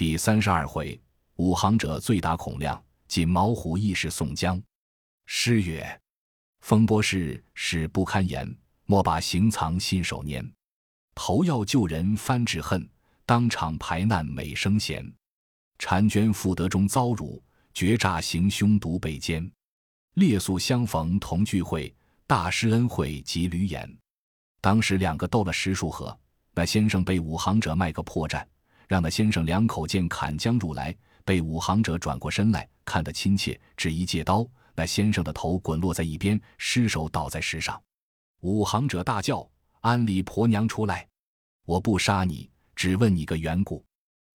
第三十二回，武行者醉打孔亮，锦毛虎义士宋江。诗曰：“风波事事不堪言，莫把行藏信手拈。头要救人翻纸恨，当场排难美生闲。婵娟妇德中遭辱，绝诈行凶独被奸。列宿相逢同聚会，大师恩惠及驴言。当时两个斗了十数合，那先生被武行者卖个破绽。”让那先生两口剑砍将入来，被武行者转过身来看得亲切，只一借刀，那先生的头滚落在一边，尸首倒在石上。武行者大叫：“安里婆娘出来！我不杀你，只问你个缘故。”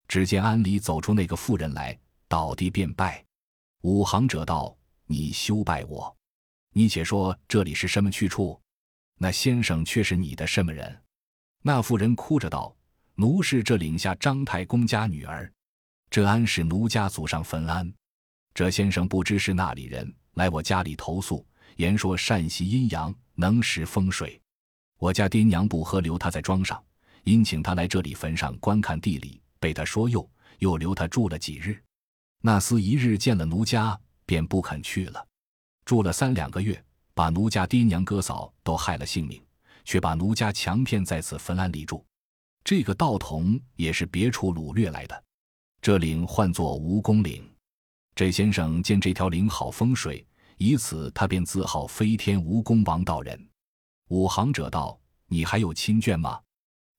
只见安里走出那个妇人来，倒地便拜。武行者道：“你休拜我，你且说这里是什么去处？那先生却是你的什么人？”那妇人哭着道。奴是这领下张太公家女儿，这安是奴家祖上坟安。这先生不知是那里人，来我家里投诉，言说善习阴阳，能识风水。我家爹娘不喝，留他在庄上，因请他来这里坟上观看地理，被他说诱，又留他住了几日。那厮一日见了奴家，便不肯去了，住了三两个月，把奴家爹娘哥嫂都害了性命，却把奴家强骗在此坟庵里住。这个道童也是别处掳掠来的，这岭唤作蜈蚣岭。这先生见这条岭好风水，以此他便自号飞天蜈蚣王道人。武行者道：“你还有亲眷吗？”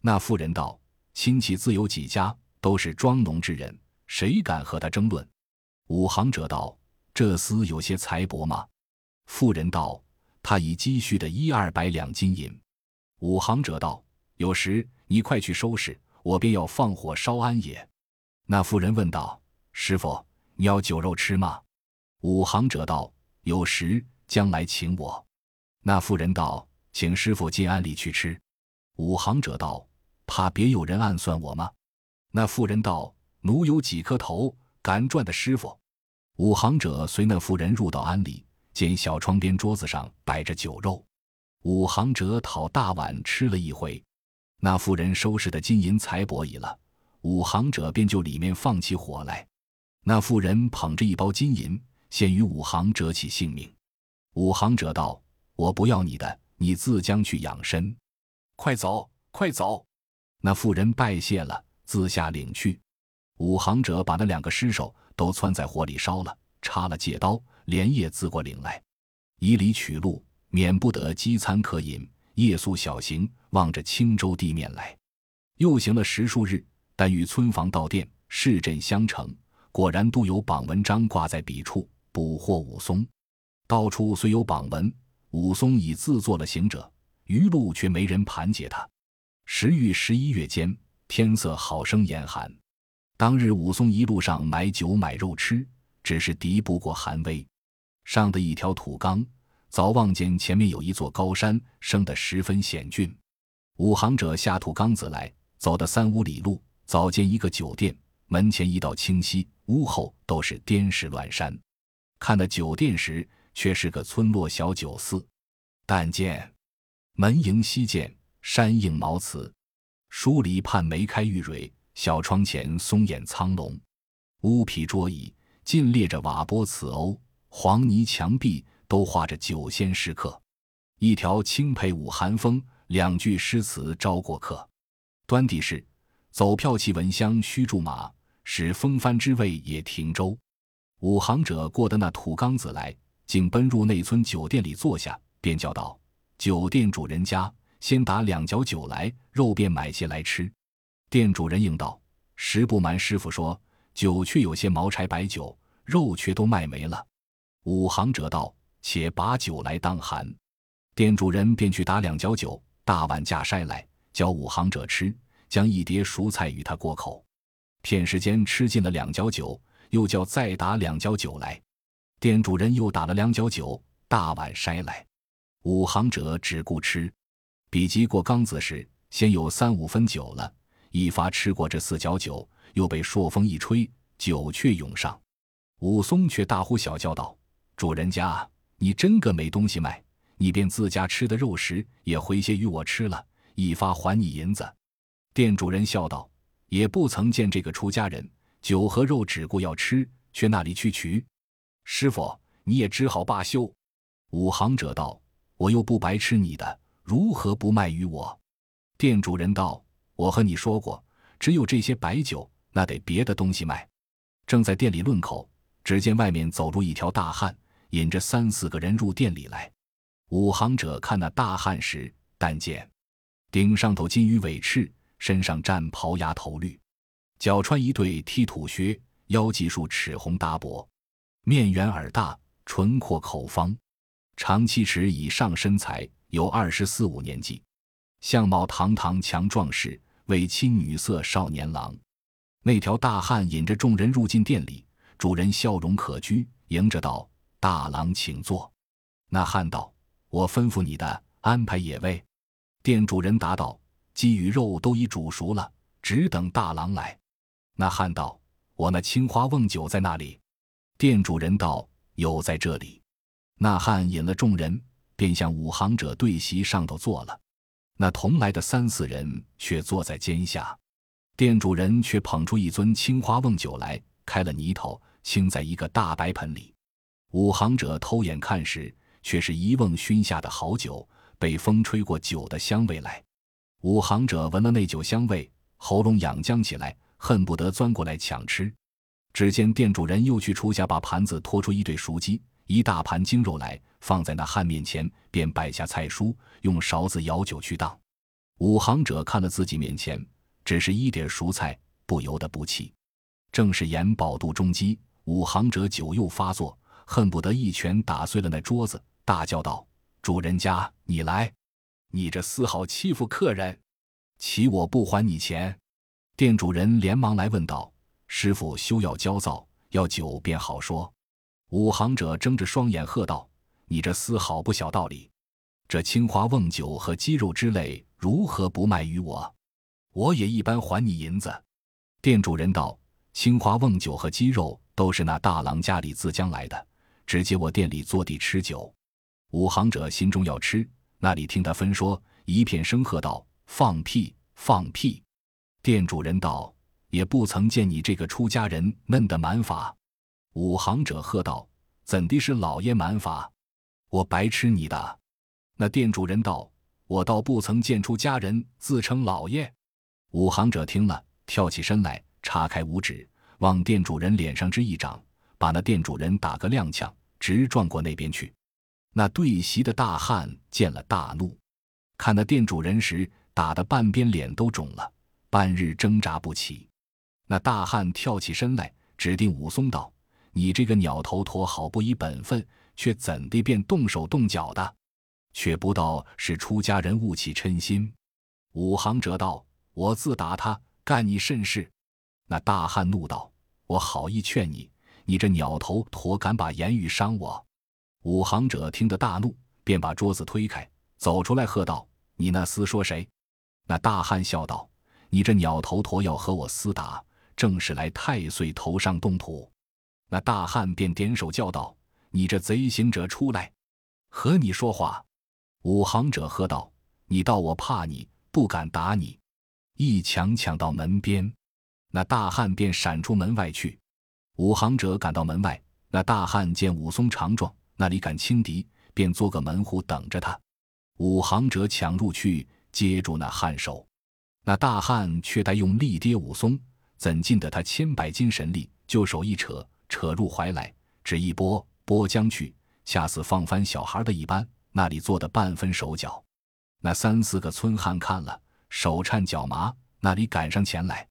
那妇人道：“亲戚自有几家，都是庄农之人，谁敢和他争论？”武行者道：“这厮有些财帛吗？”妇人道：“他已积蓄的一二百两金银。”武行者道：“有时。”你快去收拾，我便要放火烧安也。那妇人问道：“师傅，你要酒肉吃吗？”武行者道：“有时将来请我。”那妇人道：“请师傅进庵里去吃。”武行者道：“怕别有人暗算我吗？”那妇人道：“奴有几颗头，敢转的师傅。”武行者随那妇人入到庵里，见小窗边桌子上摆着酒肉，武行者讨大碗吃了一回。那妇人收拾的金银财帛已了，武行者便就里面放起火来。那妇人捧着一包金银，先与武行者起性命。武行者道：“我不要你的，你自将去养身。快走，快走！”那妇人拜谢了，自下领去。武行者把那两个尸首都窜在火里烧了，插了戒刀，连夜自过岭来，以礼取路，免不得饥餐渴饮。夜宿小行，望着青州地面来，又行了十数日，但与村房道店、市镇相承，果然都有榜文章挂在彼处，捕获武松。到处虽有榜文，武松已自作了行者，余路却没人盘结他。时遇十一月间，天色好生严寒。当日武松一路上买酒买肉吃，只是敌不过寒威。上的一条土冈。早望见前面有一座高山，生得十分险峻。武行者下土冈子来，走的三五里路，早见一个酒店，门前一道清溪，屋后都是颠石乱山。看那酒店时，却是个村落小酒肆。但见门迎西涧，山映茅茨，疏篱畔梅开玉蕊，小窗前松掩苍龙。屋皮桌椅尽列着瓦钵瓷瓯，黄泥墙壁。都画着酒仙诗客，一条青佩舞寒风，两句诗词招过客。端地是走票骑闻香须驻马，使风帆之味也停舟。五行者过得那土缸子来，竟奔入内村酒店里坐下，便叫道：“酒店主人家，先打两角酒来，肉便买些来吃。”店主人应道：“实不瞒师傅说，酒却有些茅柴白酒，肉却都卖没了。”五行者道。且把酒来当寒，店主人便去打两角酒，大碗架筛来，教武行者吃，将一碟熟菜与他过口。片时间吃尽了两角酒，又叫再打两角酒来。店主人又打了两角酒，大碗筛来。武行者只顾吃，比及过缸子时，先有三五分酒了。一发吃过这四角酒，又被朔风一吹，酒却涌上。武松却大呼小叫道：“主人家！”你真个没东西卖，你便自家吃的肉食也回些与我吃了，一发还你银子。店主人笑道：“也不曾见这个出家人，酒和肉只顾要吃，却那里去取？师傅，你也只好罢休。五行者道：“我又不白吃你的，如何不卖于我？”店主人道：“我和你说过，只有这些白酒，那得别的东西卖。”正在店里论口，只见外面走入一条大汉，引着三四个人入店里来。五行者看那大汉时，但见顶上头金鱼尾翅，身上蘸袍牙头绿，脚穿一对踢土靴，腰系束尺红搭帛，面圆耳大，唇阔口方。长七尺以上身材，有二十四五年纪，相貌堂堂强壮士，为青女色少年郎。那条大汉引着众人入进店里，主人笑容可掬，迎着道：“大郎请坐。”那汉道：“我吩咐你的，安排野味。”店主人答道：“鸡与肉都已煮熟了，只等大郎来。”那汉道：“我那青花瓮酒在那里？”店主人道：“有在这里。”那汉引了众人，便向五行者对席上头坐了。那同来的三四人却坐在肩下。店主人却捧出一樽青花瓮酒来，开了泥头，倾在一个大白盆里。五行者偷眼看时，却是一瓮熏下的好酒，被风吹过酒的香味来。五行者闻了那酒香味，喉咙痒僵起来，恨不得钻过来抢吃。只见店主人又去厨下把盘子拖出一对熟鸡。一大盘精肉来放在那汉面前，便摆下菜蔬，用勺子舀酒去当。五行者看了自己面前只是一碟熟菜，不由得不气。正是言饱肚中饥，五行者酒又发作，恨不得一拳打碎了那桌子，大叫道：“主人家，你来！你这厮好欺负客人，岂我不还你钱？”店主人连忙来问道：“师傅休要焦躁，要酒便好说。”武行者睁着双眼喝道：“你这厮好不晓道理！这青花瓮酒和鸡肉之类，如何不卖于我？我也一般还你银子。”店主人道：“青花瓮酒和鸡肉都是那大郎家里自将来的，只接我店里坐地吃酒。”五行者心中要吃，那里听他分说，一片声喝道：“放屁！放屁！”店主人道：“也不曾见你这个出家人嫩的蛮法。”五行者喝道：“怎的是老爷蛮法？我白吃你的！”那店主人道：“我倒不曾见出家人自称老爷。”五行者听了，跳起身来，叉开五指，往店主人脸上之一掌，把那店主人打个踉跄，直撞过那边去。那对席的大汉见了，大怒，看那店主人时，打得半边脸都肿了，半日挣扎不起。那大汉跳起身来，指定武松道。你这个鸟头陀，好不依本分，却怎地便动手动脚的？却不道是出家人误起嗔心。武行者道：“我自打他，干你甚事？”那大汉怒道：“我好意劝你，你这鸟头陀敢把言语伤我？”五行者听得大怒，便把桌子推开，走出来喝道：“你那厮说谁？”那大汉笑道：“你这鸟头陀要和我厮打，正是来太岁头上动土。”那大汉便点手叫道：“你这贼行者出来，和你说话。”五行者喝道：“你道我怕你，不敢打你。”一抢抢到门边，那大汉便闪出门外去。五行者赶到门外，那大汉见武松强壮，那里敢轻敌，便做个门户等着他。五行者抢入去，接住那汉手。那大汉却待用力跌武松，怎禁得他千百斤神力，就手一扯。扯入怀来，只一拨拨将去，恰似放翻小孩的一般。那里做的半分手脚，那三四个村汉看了，手颤脚麻，那里赶上前来。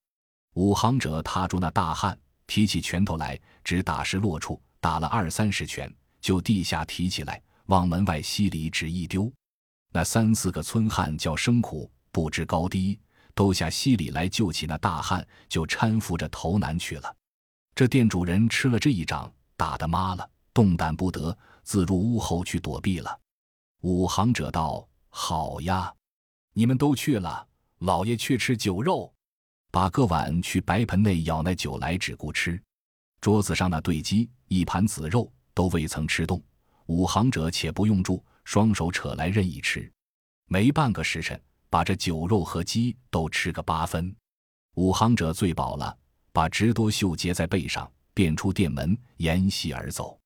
五行者踏住那大汉，提起拳头来，只打实落处，打了二三十拳，就地下提起来，往门外溪里只一丢。那三四个村汉叫声苦，不知高低，都下溪里来救起那大汉，就搀扶着投南去了。这店主人吃了这一掌，打得麻了，动弹不得，自入屋后去躲避了。五行者道：“好呀，你们都去了，老爷却吃酒肉，把个碗去白盆内舀那酒来，只顾吃。桌子上那对鸡，一盘子肉都未曾吃动。五行者且不用住，双手扯来任意吃。没半个时辰，把这酒肉和鸡都吃个八分。五行者醉饱了。”把直多袖结在背上，便出店门沿溪而走，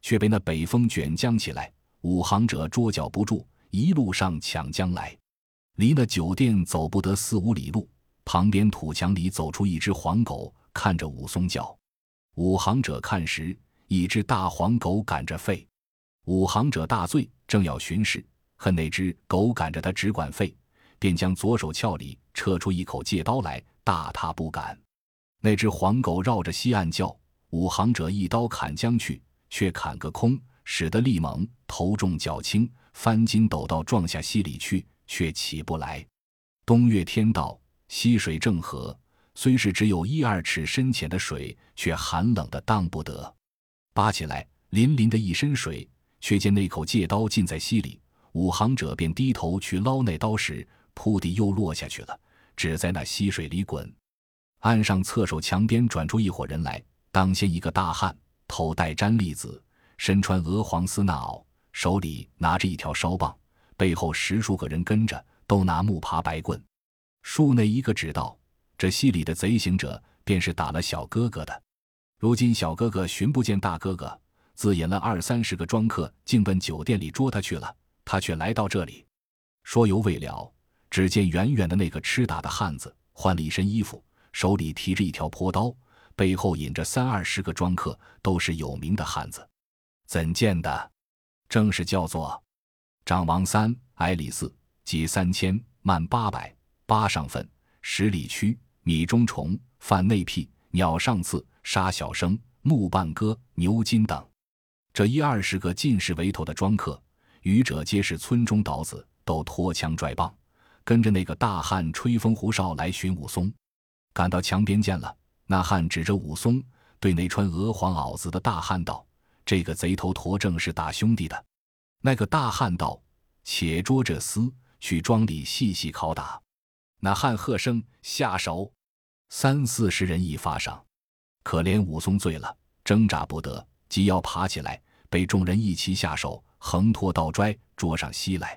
却被那北风卷将起来。五行者捉脚不住，一路上抢将来，离那酒店走不得四五里路，旁边土墙里走出一只黄狗，看着武松叫。五行者看时，一只大黄狗赶着吠。武行者大醉，正要巡视，恨那只狗赶着他只管吠，便将左手鞘里撤出一口戒刀来，大踏步赶。那只黄狗绕着西岸叫，武行者一刀砍将去，却砍个空，使得力猛，头重脚轻，翻筋斗到撞下溪里去，却起不来。冬月天到，溪水正和，虽是只有一二尺深浅的水，却寒冷的当不得。扒起来，淋淋的一身水，却见那口戒刀浸在溪里。武行者便低头去捞那刀时，扑地又落下去了，只在那溪水里滚。岸上侧手墙边转出一伙人来，当先一个大汉，头戴毡笠子，身穿鹅黄丝衲袄，手里拿着一条烧棒，背后十数个人跟着，都拿木耙白棍。树内一个指道：“这溪里的贼行者，便是打了小哥哥的。如今小哥哥寻不见大哥哥，自引了二三十个庄客，竟奔酒店里捉他去了。他却来到这里。”说犹未了，只见远远的那个吃打的汉子换了一身衣服。手里提着一条朴刀，背后引着三二十个庄客，都是有名的汉子。怎见的？正是叫做长王三，矮李四，即三千，慢八百，八上粪，十里驱，米中虫，犯内屁，鸟上刺，杀小生，木半哥，牛金等。这一二十个尽是围头的庄客，余者皆是村中倒子，都拖枪拽棒，跟着那个大汉吹风胡哨来寻武松。赶到墙边见了，那汉指着武松，对那穿鹅黄袄子的大汉道：“这个贼头驼正是打兄弟的。”那个大汉道：“且捉这厮去庄里细细拷打。”那汉喝声：“下手！”三四十人一发上，可怜武松醉了，挣扎不得，急要爬起来，被众人一齐下手，横拖倒拽捉上西来。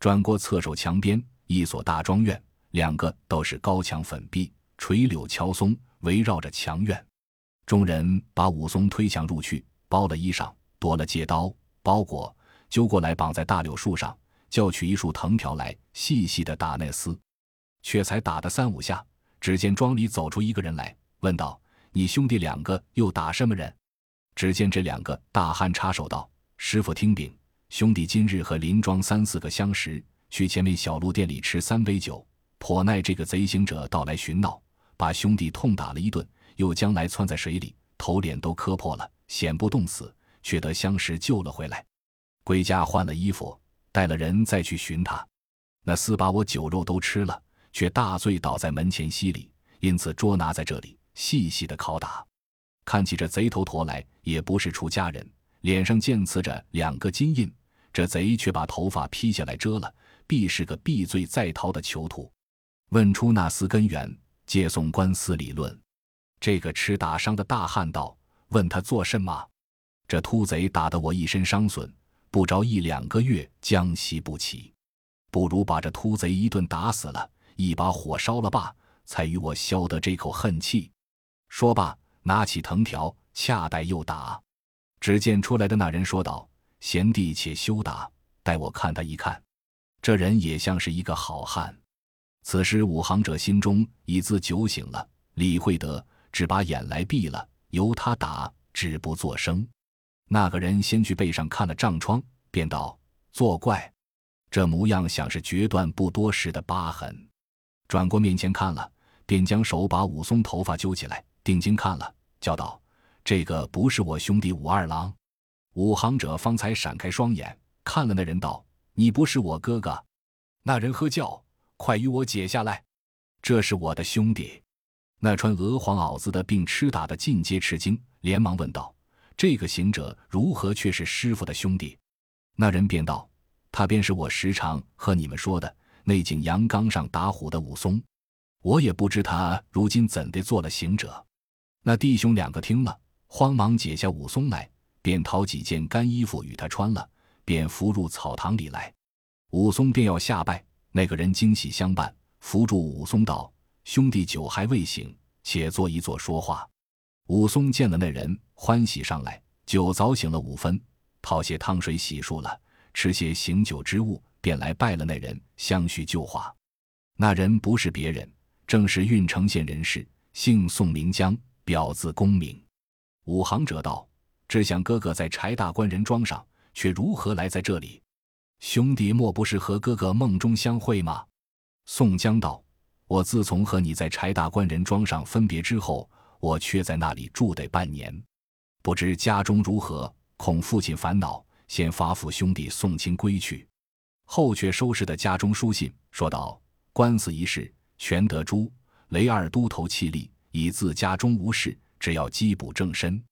转过侧手墙边一所大庄院，两个都是高墙粉壁。垂柳乔松围绕着墙院，众人把武松推墙入去，包了衣裳，夺了戒刀包裹，揪过来绑在大柳树上，叫取一束藤条来，细细的打那厮。却才打的三五下，只见庄里走出一个人来，问道：“你兄弟两个又打什么人？”只见这两个大汉插手道：“师傅听禀，兄弟今日和林庄三四个相识，去前面小路店里吃三杯酒，颇耐这个贼行者到来寻闹。”把兄弟痛打了一顿，又将来窜在水里，头脸都磕破了，险不冻死，却得相识救了回来。归家换了衣服，带了人再去寻他。那厮把我酒肉都吃了，却大醉倒在门前溪里，因此捉拿在这里，细细的拷打。看起这贼头驼来，也不是出家人，脸上见刺着两个金印。这贼却把头发披下来遮了，必是个避罪在逃的囚徒。问出那厮根源。借送官司理论，这个吃打伤的大汉道：“问他做甚么？这秃贼打得我一身伤损，不着一两个月将息不起，不如把这秃贼一顿打死了，一把火烧了罢，才与我消得这口恨气。”说罢，拿起藤条，恰待又打。只见出来的那人说道：“贤弟且休打，待我看他一看。这人也像是一个好汉。”此时，武行者心中已自酒醒了，理会得，只把眼来闭了，由他打，只不作声。那个人先去背上看了帐疮，便道：“作怪，这模样想是决断不多时的疤痕。”转过面前看了，便将手把武松头发揪起来，定睛看了，叫道：“这个不是我兄弟武二郎。”武行者方才闪开双眼，看了那人道：“你不是我哥哥。”那人喝叫。快与我解下来！这是我的兄弟。那穿鹅黄袄子的并吃打的尽皆吃惊，连忙问道：“这个行者如何却是师傅的兄弟？”那人便道：“他便是我时常和你们说的那景阳冈上打虎的武松。我也不知他如今怎的做了行者。”那弟兄两个听了，慌忙解下武松来，便讨几件干衣服与他穿了，便扶入草堂里来。武松便要下拜。那个人惊喜相伴，扶住武松道：“兄弟酒还未醒，且坐一坐说话。武松见了那人，欢喜上来，酒早醒了五分，讨些汤水洗漱了，吃些醒酒之物，便来拜了那人，相叙旧话。那人不是别人，正是郓城县人士，姓宋名江，表字功名。武行者道：“只想哥哥在柴大官人庄上，却如何来在这里？兄弟莫不是和哥哥梦中相会吗？”宋江道：“我自从和你在柴大官人庄上分别之后，我却在那里住得半年，不知家中如何，恐父亲烦恼，先发付兄弟送亲归去。后却收拾的家中书信，说道：官司一事，全得朱雷二都头气力，以自家中无事。”只要缉捕正身，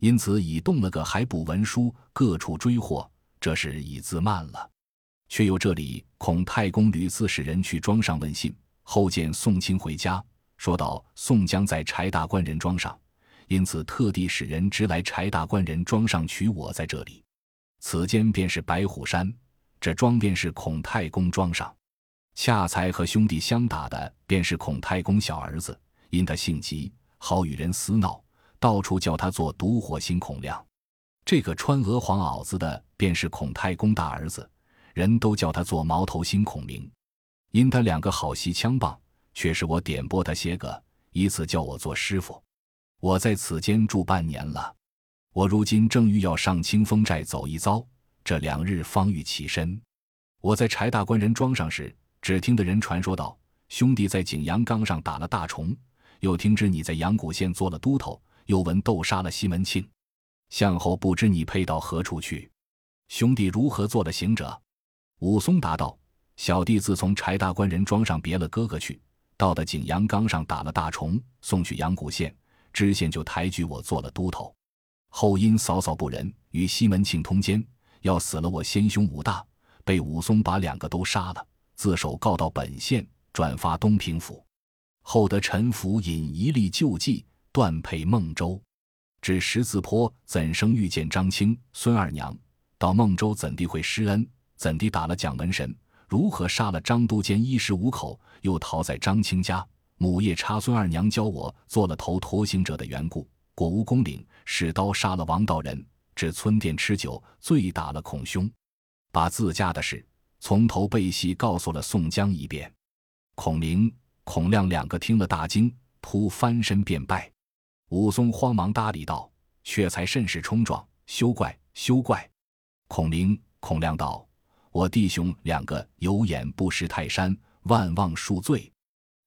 因此已动了个海捕文书，各处追获。这是已自慢了，却有这里孔太公屡次使人去庄上问信，后见宋清回家，说道宋江在柴大官人庄上，因此特地使人直来柴大官人庄上取我在这里。此间便是白虎山，这庄便是孔太公庄上。恰才和兄弟相打的，便是孔太公小儿子，因他性急。好与人厮闹，到处叫他做毒火星孔亮。这个穿鹅黄袄子的，便是孔太公大儿子，人都叫他做毛头星孔明。因他两个好戏枪棒，却是我点拨他些个，以此叫我做师傅。我在此间住半年了，我如今正欲要上清风寨走一遭，这两日方欲起身。我在柴大官人庄上时，只听得人传说道，兄弟在景阳冈上打了大虫。又听知你在阳谷县做了都头，又闻斗杀了西门庆，向后不知你配到何处去？兄弟如何做了行者？武松答道：“小弟自从柴大官人庄上别了哥哥去，到的景阳冈上打了大虫，送去阳谷县，知县就抬举我做了都头。后因嫂嫂不仁，与西门庆通奸，要死了我先兄武大，被武松把两个都杀了，自首告到本县，转发东平府。”后得陈福引一力救济，断配孟州，至十字坡怎生遇见张青、孙二娘？到孟州怎地会施恩？怎地打了蒋门神？如何杀了张都监一十五口？又逃在张青家？母夜叉孙二娘教我做了头陀行者的缘故，果无功领，使刀杀了王道人，至村店吃酒，醉打了孔兄，把自家的事从头背细告诉了宋江一遍。孔明。孔亮两个听了大惊，扑翻身便拜。武松慌忙搭理道：“却才甚是冲撞，休怪休怪。”孔明、孔亮道：“我弟兄两个有眼不识泰山，万望恕罪。”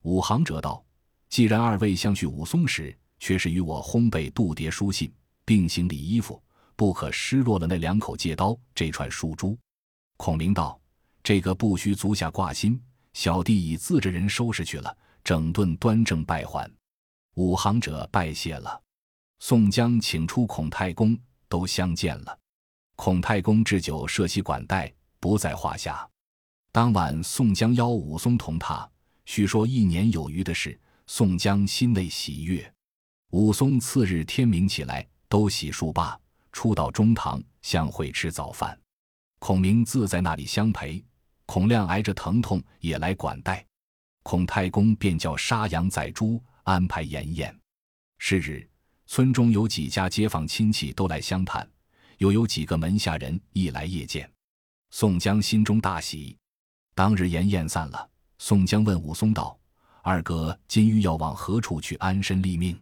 武行者道：“既然二位相续武松时，却是与我烘焙度牒书信，并行李衣服，不可失落了那两口戒刀，这串书珠。”孔明道：“这个不须足下挂心。”小弟已自着人收拾去了，整顿端正拜还。武行者拜谢了。宋江请出孔太公，都相见了。孔太公置酒设席管待，不在话下。当晚，宋江邀武松同榻，叙说一年有余的事。宋江心内喜悦。武松次日天明起来，都洗漱罢，出到中堂相会吃早饭。孔明自在那里相陪。孔亮挨着疼痛也来管待，孔太公便叫杀羊宰猪，安排筵宴。是日，村中有几家街坊亲戚都来相探，又有几个门下人亦来谒见。宋江心中大喜。当日筵宴散了，宋江问武松道：“二哥今欲要往何处去安身立命？”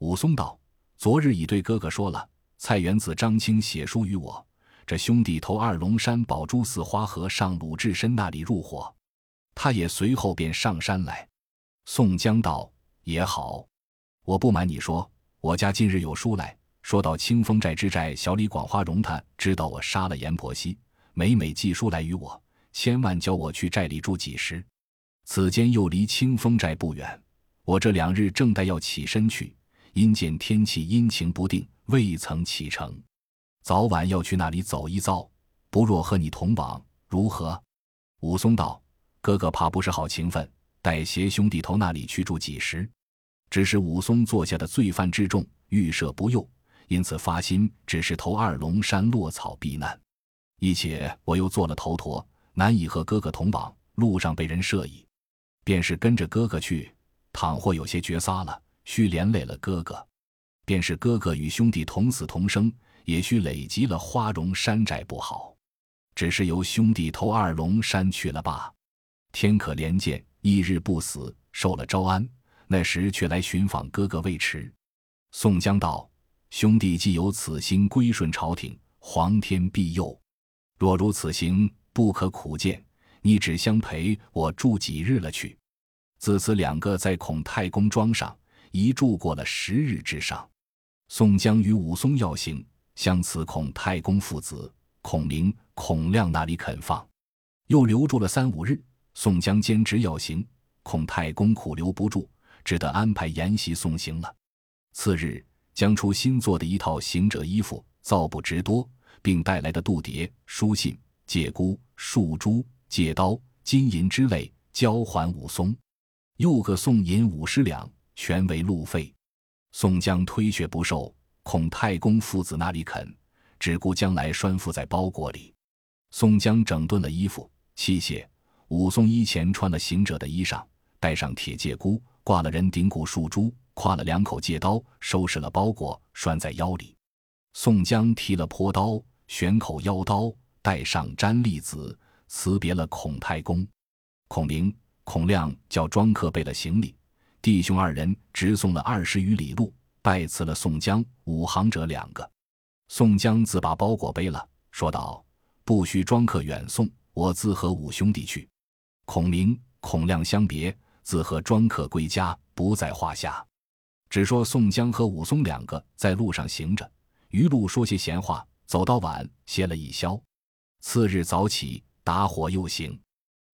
武松道：“昨日已对哥哥说了，蔡元子张青写书与我。”这兄弟投二龙山宝珠寺花河上鲁智深那里入伙，他也随后便上山来。宋江道：“也好，我不瞒你说，我家近日有书来说到清风寨之寨小李广花荣，他知道我杀了阎婆惜，每每寄书来与我，千万叫我去寨里住几时。此间又离清风寨不远，我这两日正待要起身去，因见天气阴晴不定，未曾启程。”早晚要去那里走一遭，不若和你同往，如何？武松道：“哥哥怕不是好情分，待携兄弟头那里去住几时？”只是武松坐下的罪犯之众，预设不诱，因此发心只是投二龙山落草避难。一且我又做了头陀，难以和哥哥同往，路上被人设疑，便是跟着哥哥去，倘或有些绝撒了，须连累了哥哥；便是哥哥与兄弟同死同生，也须累积了花荣山寨不好。只是由兄弟投二龙山去了罢。天可怜见，一日不死，受了招安。那时却来寻访哥哥未迟。宋江道：“兄弟既有此心，归顺朝廷，皇天庇佑。若如此行，不可苦见。你只相陪我住几日了去。”自此两个在孔太公庄上一住过了十日之上。宋江与武松要行，相辞孔太公父子。孔明、孔亮那里肯放？又留住了三五日。宋江坚持要行，孔太公苦留不住，只得安排筵席送行了。次日，将出新做的一套行者衣服，造布值多，并带来的度牒、书信、借箍、束珠、借刀、金银之类，交还武松。又各送银五十两，全为路费。宋江推却不受，孔太公父子那里肯？只顾将来拴缚在包裹里。宋江整顿了衣服器械，武松衣前穿了行者的衣裳，戴上铁戒箍，挂了人顶骨树珠，挎了两口戒刀，收拾了包裹，拴在腰里。宋江提了坡刀，悬口腰刀，带上粘栗子，辞别了孔太公。孔明、孔亮叫庄客备了行李，弟兄二人直送了二十余里路，拜辞了宋江、武行者两个。宋江自把包裹背了，说道：“不须庄客远送，我自和五兄弟去。”孔明、孔亮相别，自和庄客归家，不在话下。只说宋江和武松两个在路上行着，余路说些闲话，走到晚，歇了一宵。次日早起，打火又行。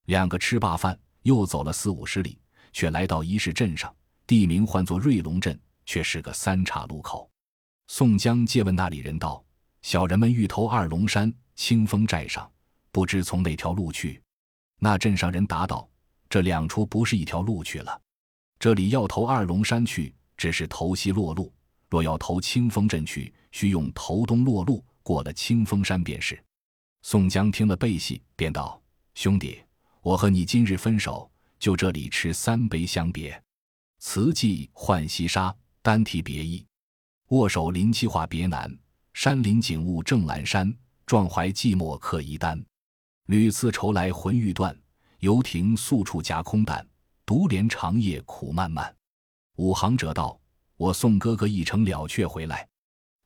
两个吃罢饭，又走了四五十里，却来到一市镇上，地名唤作瑞龙镇，却是个三岔路口。宋江借问那里人道：“小人们欲投二龙山清风寨上，不知从哪条路去。”那镇上人答道：“这两处不是一条路去了。这里要投二龙山去，只是投西落路；若要投清风镇去，须用投东落路，过了清风山便是。”宋江听了背戏，便道：“兄弟，我和你今日分手，就这里吃三杯相别。词记浣溪沙，单提别意。”握手临期话别难，山林景物正阑珊。壮怀寂寞客一单，屡次愁来魂欲断。游亭宿处夹空担，独怜长夜苦漫漫。五行者道：“我送哥哥一程了却回来。”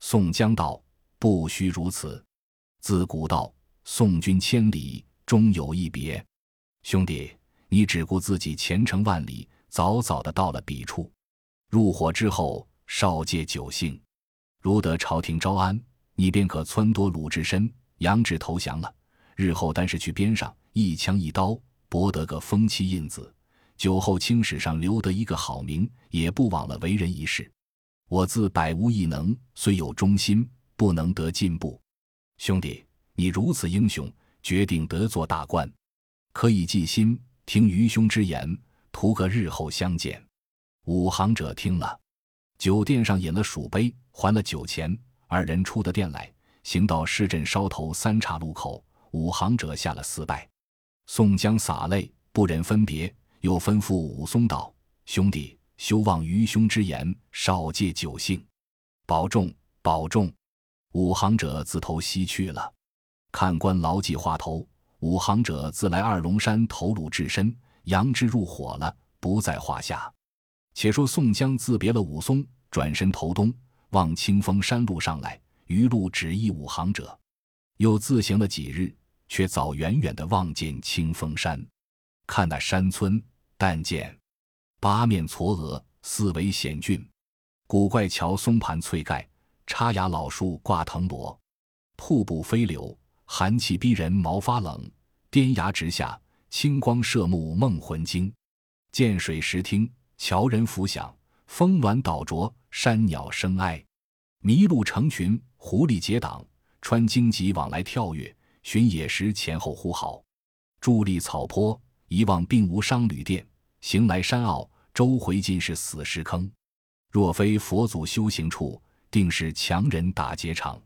宋江道：“不须如此。自古道送君千里，终有一别。兄弟，你只顾自己前程万里，早早的到了彼处。入伙之后。”少借酒兴，如得朝廷招安，你便可撺掇鲁智深、杨志投降了。日后单是去边上一枪一刀，博得个封妻印子，酒后青史上留得一个好名，也不枉了为人一世。我自百无一能，虽有忠心，不能得进步。兄弟，你如此英雄，决定得做大官，可以记心，听愚兄之言，图个日后相见。五行者听了。酒店上饮了数杯，还了酒钱，二人出的店来，行到市镇梢头三岔路口，五行者下了四拜。宋江洒泪，不忍分别，又吩咐武松道：“兄弟，休忘愚兄之言，少借酒兴，保重，保重。”五行者自投西去了。看官牢记话头，五行者自来二龙山投鲁智深，杨志入伙了，不在话下。且说宋江自别了武松，转身投东，望清风山路上来，余路只一武行者。又自行了几日，却早远远的望见清风山。看那山村，但见八面嵯峨，四围险峻，古怪桥松盘翠盖，插芽老树挂藤萝，瀑布飞流，寒气逼人毛发冷；颠崖直下，清光射目梦魂惊。见水石听。樵人浮响，峰峦倒啄，山鸟声哀，麋鹿成群，狐狸结党，穿荆棘往来跳跃，寻野食前后呼号。伫立草坡，一望并无商旅店；行来山坳，周回尽是死石坑。若非佛祖修行处，定是强人打劫场。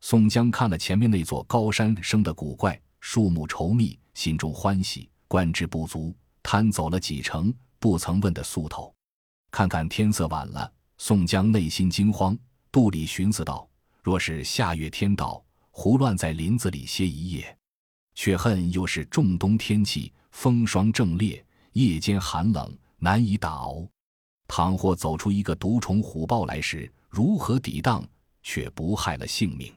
宋江看了前面那座高山生的古怪，树木稠密，心中欢喜，观之不足，贪走了几程。不曾问的宿头，看看天色晚了，宋江内心惊慌，肚里寻思道：“若是下月天到，胡乱在林子里歇一夜，却恨又是仲冬天气，风霜正烈，夜间寒冷，难以打熬。倘或走出一个毒虫虎豹来时，如何抵挡？却不害了性命。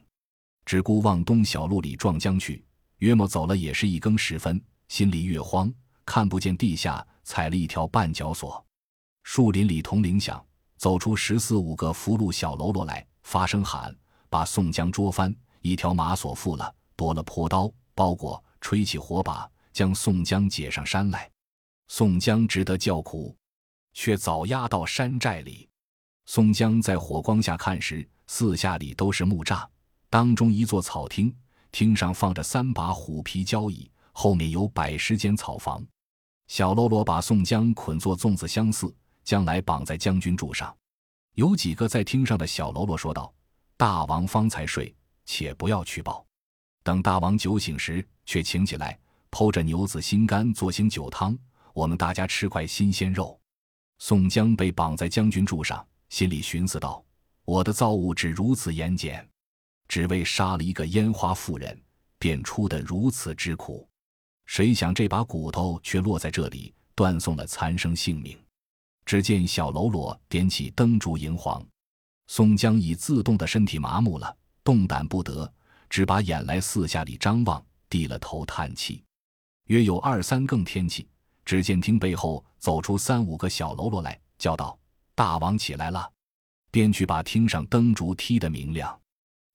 只顾往东小路里撞将去，约莫走了也是一更时分，心里越慌，看不见地下踩了一条绊脚索。树林里铜铃响，走出十四五个俘虏小喽啰来，发声喊，把宋江捉翻，一条马索缚了，夺了破刀包裹，吹起火把，将宋江解上山来。宋江只得叫苦，却早押到山寨里。宋江在火光下看时，四下里都是木栅，当中一座草厅，厅上放着三把虎皮交椅，后面有百十间草房。小喽啰把宋江捆作粽子相似。将来绑在将军柱上，有几个在厅上的小喽啰说道：“大王方才睡，且不要去报。等大王酒醒时，却请起来，剖着牛子心肝做醒酒汤，我们大家吃块新鲜肉。”宋江被绑在将军柱上，心里寻思道：“我的造物只如此严简，只为杀了一个烟花妇人，便出得如此之苦。谁想这把骨头却落在这里，断送了残生性命。”只见小喽啰点起灯烛银黄，宋江已自动的身体麻木了，动弹不得，只把眼来四下里张望，低了头叹气。约有二三更天气，只见厅背后走出三五个小喽啰来，叫道：“大王起来了！”便去把厅上灯烛踢得明亮。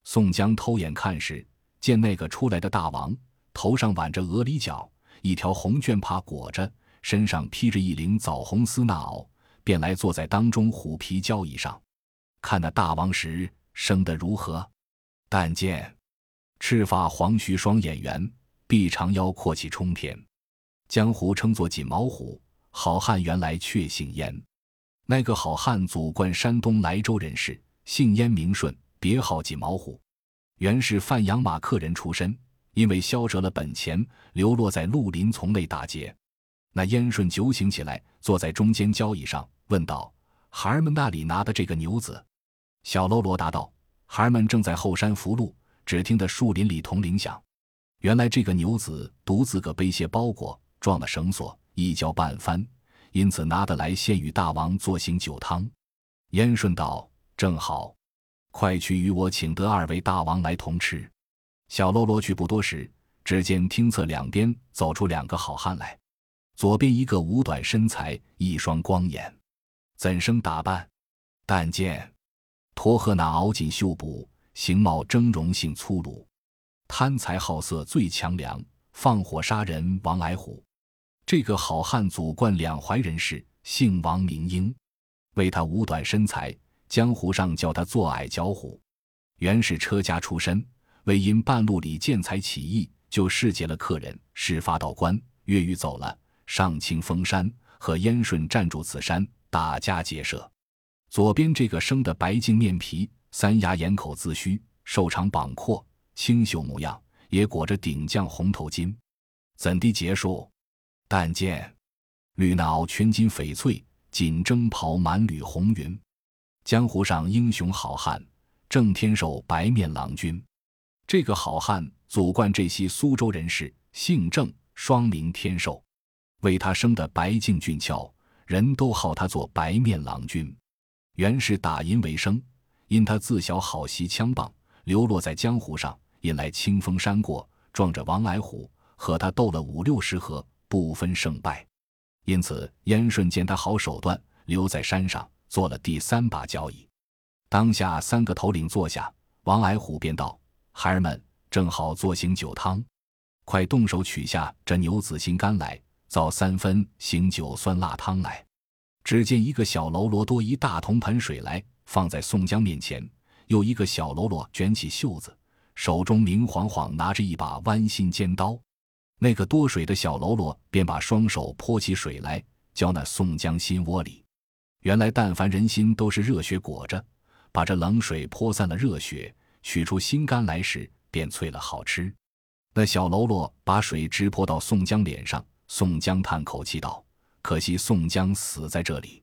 宋江偷眼看时，见那个出来的大王头上挽着鹅梨角，一条红绢帕裹着，身上披着一领枣红丝衲袄。便来坐在当中虎皮交椅上，看那大王时生得如何？但见赤发黄须双眼圆，臂长腰阔气冲天，江湖称作锦毛虎。好汉原来却姓燕，那个好汉祖贯山东莱州人士，姓燕名顺，别号锦毛虎。原是范阳马客人出身，因为消折了本钱，流落在绿林丛内打劫。那燕顺酒醒起来，坐在中间交椅上。问道：“孩儿们那里拿的这个牛子？”小喽啰答道：“孩儿们正在后山扶路，只听得树林里铜铃响。原来这个牛子独自个背些包裹，撞了绳索，一跤半翻，因此拿得来献与大王做行酒汤。”燕顺道：“正好，快去与我请得二位大王来同吃。”小喽啰去不多时，只见厅侧两边走出两个好汉来，左边一个五短身材，一双光眼。怎生打扮？但见托鹤那袄锦绣补，形貌峥嵘性粗鲁，贪财好色最强梁，放火杀人王矮虎。这个好汉祖贯两淮人士，姓王名英，为他五短身材，江湖上叫他做矮脚虎。原是车家出身，为因半路里见财起意，就市劫了客人，事发到关，越狱走了，上清风山，和燕顺暂住此山。打家劫舍，左边这个生的白净面皮，三牙眼口自须，瘦长膀阔，清秀模样，也裹着顶将红头巾，怎地结束？但见绿脑全金翡翠，锦征袍满缕红云。江湖上英雄好汉，郑天寿白面郎君。这个好汉祖贯这些苏州人士，姓郑，双名天寿，为他生的白净俊俏。人都号他做白面郎君，原是打银为生，因他自小好习枪棒，流落在江湖上，引来清风山过，撞着王矮虎，和他斗了五六十合，不分胜败。因此燕顺见他好手段，留在山上做了第三把交椅。当下三个头领坐下，王矮虎便道：“孩儿们正好做醒酒汤，快动手取下这牛子心肝来。”造三分醒酒酸辣汤来，只见一个小喽啰多一大铜盆水来，放在宋江面前；又一个小喽啰卷起袖子，手中明晃晃拿着一把弯心尖刀。那个多水的小喽啰便把双手泼起水来，浇那宋江心窝里。原来但凡人心都是热血裹着，把这冷水泼散了热血，取出心肝来时，便脆了好吃。那小喽啰把水直泼到宋江脸上。宋江叹口气道：“可惜宋江死在这里。”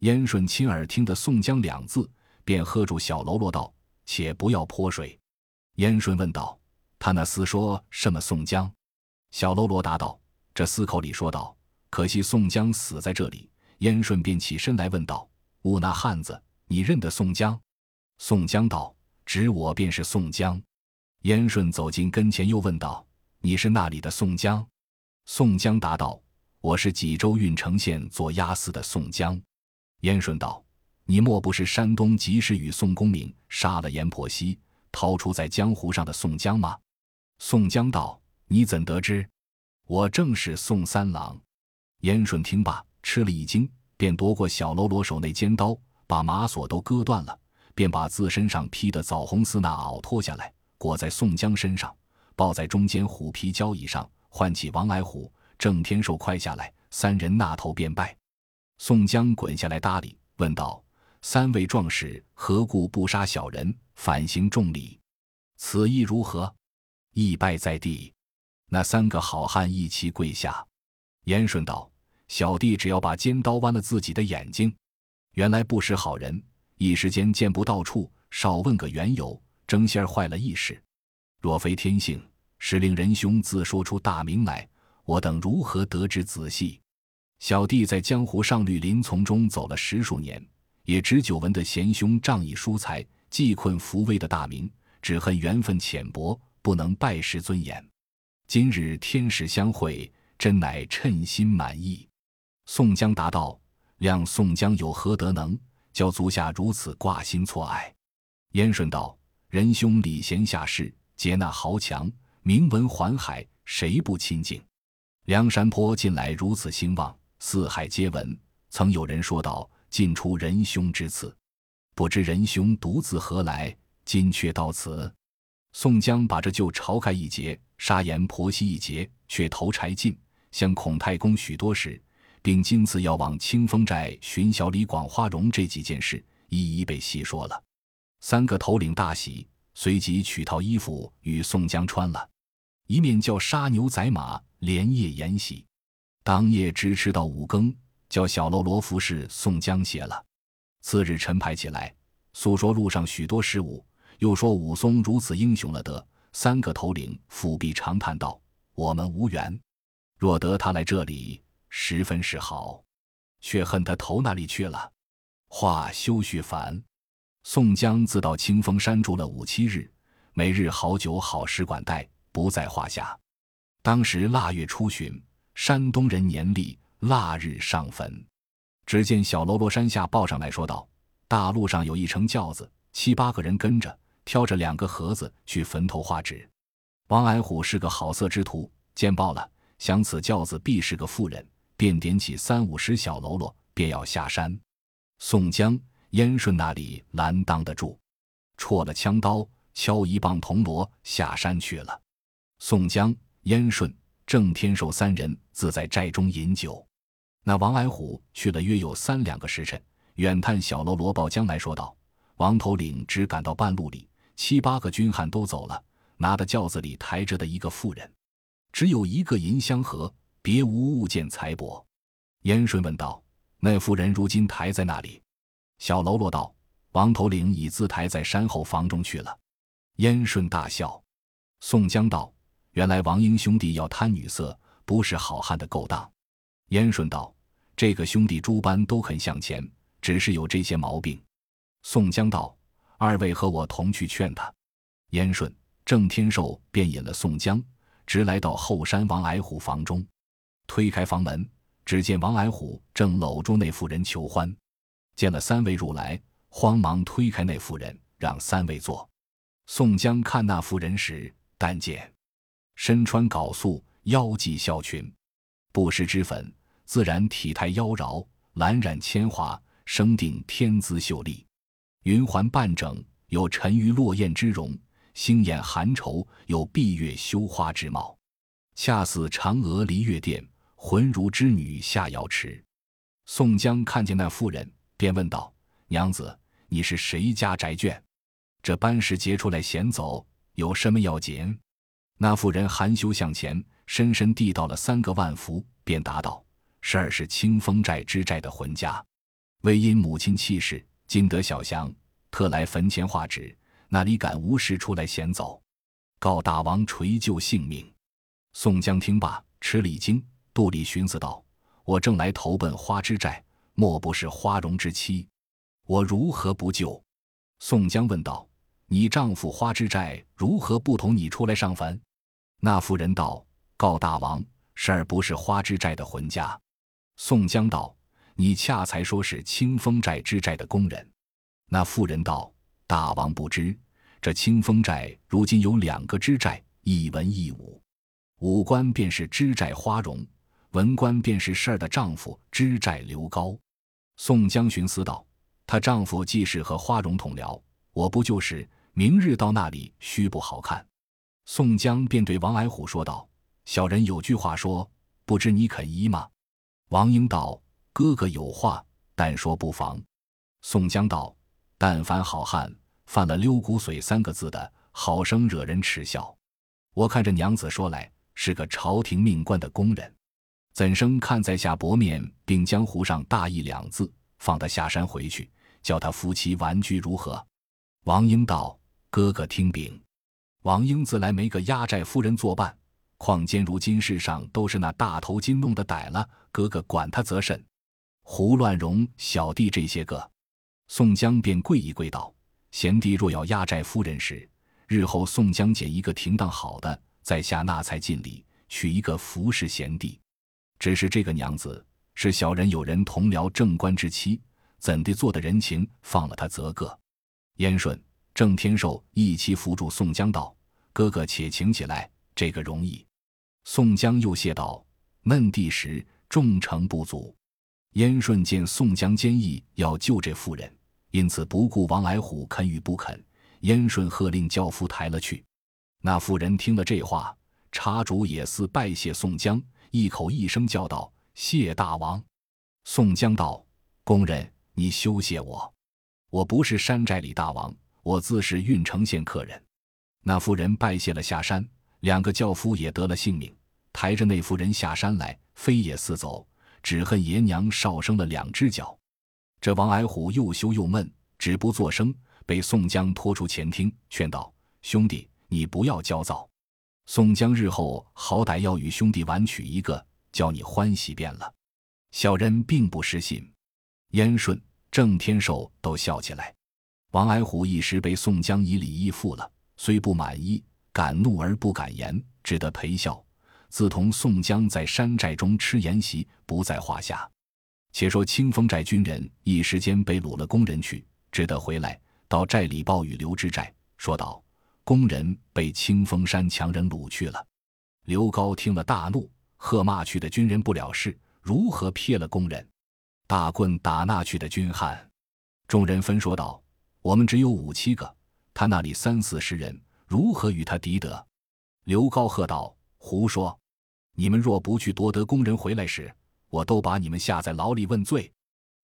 燕顺亲耳听得“宋江”两字，便喝住小喽啰道：“且不要泼水。”燕顺问道：“他那厮说什么宋江？”小喽啰答道：“这厮口里说道，可惜宋江死在这里。”燕顺便起身来问道：“吾那汉子，你认得宋江？”宋江道：“指我便是宋江。”燕顺走近跟前，又问道：“你是那里的宋江？”宋江答道：“我是济州郓城县做押司的宋江。”燕顺道：“你莫不是山东及时雨宋公明杀了阎婆惜，逃出在江湖上的宋江吗？”宋江道：“你怎得知？我正是宋三郎。”燕顺听罢，吃了一惊，便夺过小喽啰手内尖刀，把马索都割断了，便把自身上披的枣红丝那袄脱下来，裹在宋江身上，抱在中间虎皮交椅上，唤起王矮虎、郑天寿快下来，三人纳头便拜。宋江滚下来搭理，问道：“三位壮士何故不杀小人，反行重礼？此意如何？”一拜在地，那三个好汉一齐跪下。严顺道：“小弟只要把尖刀剜了自己的眼睛，原来不识好人，一时间见不到处，少问个缘由，争先坏了意事。若非天性，是令仁兄自说出大名来，我等如何得知仔细？”小弟在江湖上绿林丛中走了十数年，也只久闻得贤兄仗义疏财、济困扶危的大名，只恨缘分浅薄，不能拜师尊严。今日天时相会，真乃称心满意。宋江答道：“谅宋江有何德能，教足下如此挂心错爱？”燕顺道：“仁兄礼贤下士，接纳豪强，名闻环海，谁不亲近？梁山坡近来如此兴旺。”四海皆闻，曾有人说道：“尽出仁兄之赐，不知仁兄独自何来？今却到此。”宋江把这旧晁盖一节、杀阎婆惜一节，却投柴进，向孔太公许多事，并今次要往清风寨寻小李广花荣这几件事，一一被细说了。三个头领大喜，随即取套衣服与宋江穿了，一面叫杀牛宰马，连夜筵席。当夜直吃到五更，叫小喽啰服侍宋江歇了。次日晨牌起来，诉说路上许多事物，又说武松如此英雄了得。三个头领抚臂长叹道：“我们无缘，若得他来这里，十分是好，却恨他投那里去了。”话休叙烦。宋江自到清风山住了五七日，每日好酒好食管待，不在话下。当时腊月初旬。山东人年历腊日上坟，只见小喽啰山下报上来说道：“大路上有一乘轿子，七八个人跟着，挑着两个盒子去坟头画纸。王矮虎是个好色之徒，见报了，想此轿子必是个妇人，便点起三五十小喽啰，便要下山。宋江、燕顺那里拦当得住，戳了枪刀，敲一棒铜锣，下山去了。宋江、燕顺。郑天寿三人自在寨中饮酒，那王矮虎去了约有三两个时辰，远探小喽啰报将来说道：“王头领只赶到半路里，七八个军汉都走了，拿的轿子里抬着的一个妇人，只有一个银香盒，别无物件财帛。”燕顺问道：“那妇人如今抬在那里？”小喽啰道：“王头领已自抬在山后房中去了。”燕顺大笑。宋江道。原来王英兄弟要贪女色，不是好汉的勾当。燕顺道：“这个兄弟诸般都肯向前，只是有这些毛病。”宋江道：“二位和我同去劝他。”燕顺、郑天寿便引了宋江，直来到后山王矮虎房中，推开房门，只见王矮虎正搂住那妇人求欢。见了三位入来，慌忙推开那妇人，让三位坐。宋江看那妇人时，但见。身穿缟素，腰系孝裙，不施脂粉，自然体态妖娆，蓝染铅华，生定天姿秀丽，云环半整，有沉鱼落雁之容；星眼含愁，有闭月羞花之貌，恰似嫦娥离月殿，浑如织女下瑶池。宋江看见那妇人，便问道：“娘子，你是谁家宅眷？这班时节出来闲走，有什么要紧？”那妇人含羞向前，深深递到了三个万福，便答道：“十二是清风寨之寨的浑家。”为因母亲去世，今得小降，特来坟前画纸，哪里敢无事出来闲走？告大王垂救性命。宋江听罢，吃了一惊，杜丽寻思道：“我正来投奔花之寨，莫不是花荣之妻？我如何不救？”宋江问道：“你丈夫花之寨如何不同你出来上坟？”那妇人道：“告大王，十儿不是花之寨的魂家。”宋江道：“你恰才说是清风寨之寨的工人。”那妇人道：“大王不知，这清风寨如今有两个支寨，一文一武。武官便是支寨花荣，文官便是事儿的丈夫知寨刘高。”宋江寻思道：“她丈夫既是和花荣同僚，我不就是明日到那里，须不好看。”宋江便对王矮虎说道：“小人有句话说，不知你肯依吗？”王英道：“哥哥有话，但说不妨。”宋江道：“但凡好汉犯了溜骨髓三个字的，好生惹人耻笑。我看这娘子说来是个朝廷命官的工人，怎生看在下薄面，并江湖上大义两字，放他下山回去，叫他夫妻玩居如何？”王英道：“哥哥听禀。”王英自来没个压寨夫人作伴，况今如今世上都是那大头金弄的歹了，哥哥管他则甚。胡乱容小弟这些个，宋江便跪一跪道：“贤弟若要压寨夫人时，日后宋江捡一个停当好的，在下纳才尽礼，娶一个服侍贤弟。只是这个娘子是小人有人同僚正官之妻，怎地做的人情，放了她则个。”燕顺。郑天寿一齐扶住宋江道：“哥哥且请起来，这个容易。”宋江又谢道：“闷地时众诚不足。”燕顺见宋江坚毅要救这妇人，因此不顾王矮虎肯与不肯，燕顺喝令轿夫抬了去。那妇人听了这话，插主也似拜谢宋江，一口一声叫道：“谢大王！”宋江道：“工人，你休谢我，我不是山寨里大王。”我自是郓城县客人，那妇人拜谢了，下山。两个轿夫也得了性命，抬着那妇人下山来，飞也似走，只恨爷娘少生了两只脚。这王矮虎又羞又闷，只不作声，被宋江拖出前厅，劝道：“兄弟，你不要焦躁。宋江日后好歹要与兄弟玩娶一个，叫你欢喜便了。”小人并不失信。燕顺、郑天寿都笑起来。王矮虎一时被宋江以礼义负了，虽不满意，敢怒而不敢言，只得陪笑。自同宋江在山寨中吃筵席，不在话下。且说清风寨军人一时间被掳了工人去，只得回来到寨里报与刘知寨，说道：“工人被清风山强人掳去了。”刘高听了大怒，喝骂去的军人不了事，如何撇了工人？大棍打那去的军汉。众人分说道。我们只有五七个，他那里三四十人，如何与他敌得？刘高喝道：“胡说！你们若不去夺得工人回来时，我都把你们下在牢里问罪。”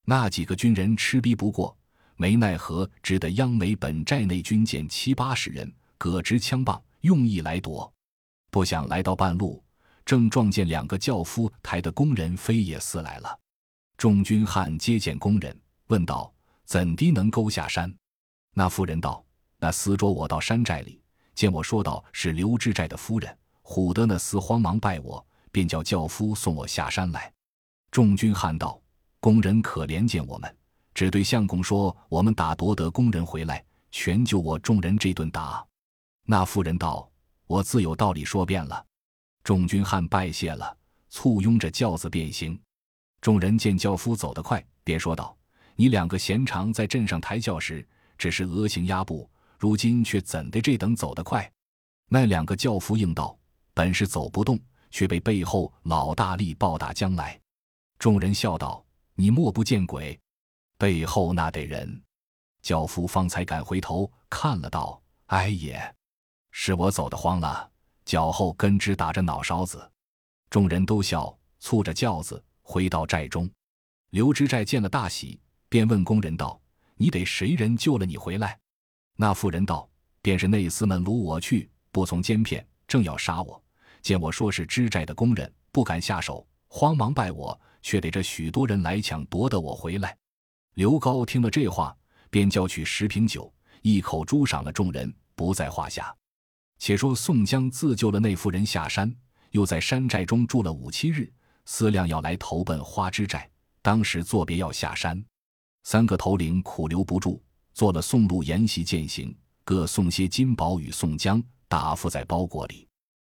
那几个军人吃逼不过，没奈何，只得央美本寨内军舰七八十人，各执枪棒，用意来夺。不想来到半路，正撞见两个轿夫抬的工人飞也似来了。众军汉接见工人，问道：“怎的能勾下山？”那妇人道：“那厮捉我到山寨里，见我说道是刘知寨的夫人，唬得那厮慌忙拜我，便叫轿夫送我下山来。”众军汉道：“工人可怜见我们，只对相公说，我们打夺得工人回来，全就我众人这顿打。”那妇人道：“我自有道理说遍了。”众军汉拜谢了，簇拥着轿子便行。众人见轿夫走得快，便说道：“你两个闲常在镇上抬轿时。”只是额行压步，如今却怎的这等走得快？那两个轿夫应道：“本是走不动，却被背后老大力抱打将来。”众人笑道：“你莫不见鬼？背后那得人。”轿夫方才敢回头看了，道：“哎也，是我走得慌了，脚后跟直打着脑勺子。”众人都笑，簇着轿子回到寨中。刘知寨见了大喜，便问工人道。你得谁人救了你回来？那妇人道：“便是内厮们掳我去，不从奸骗，正要杀我。见我说是知寨的工人，不敢下手，慌忙拜我，却得这许多人来抢夺得我回来。”刘高听了这话，便叫取十瓶酒，一口诛赏了众人，不在话下。且说宋江自救了那妇人下山，又在山寨中住了五七日，思量要来投奔花枝寨，当时作别要下山。三个头领苦留不住，做了送路沿袭饯行，各送些金宝与宋江，打付在包裹里。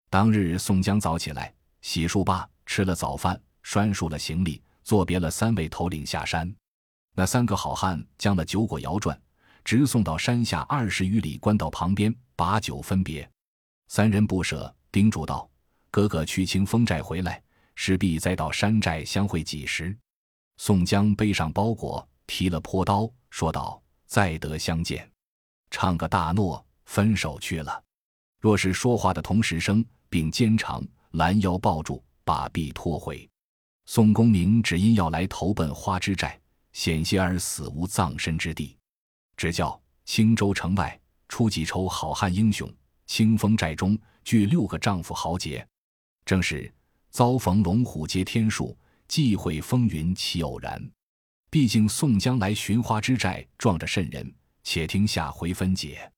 当日宋江早起来，洗漱罢，吃了早饭，拴束了行李，作别了三位头领下山。那三个好汉将了酒果摇转，直送到山下二十余里官道旁边，把酒分别。三人不舍，叮嘱道：“哥哥去清风寨回来，势必再到山寨相会几时。”宋江背上包裹，提了坡刀，说道：“再得相见。”唱个大诺，分手去了。若是说话的同时声，并肩长拦腰抱住，把臂拖回。宋公明只因要来投奔花之寨。险些而死无葬身之地，只叫青州城外出几抽好汉英雄。清风寨中聚六个丈夫豪杰，正是遭逢龙虎接天数，忌讳风云岂偶然。毕竟宋江来寻花之寨，撞着甚人，且听下回分解。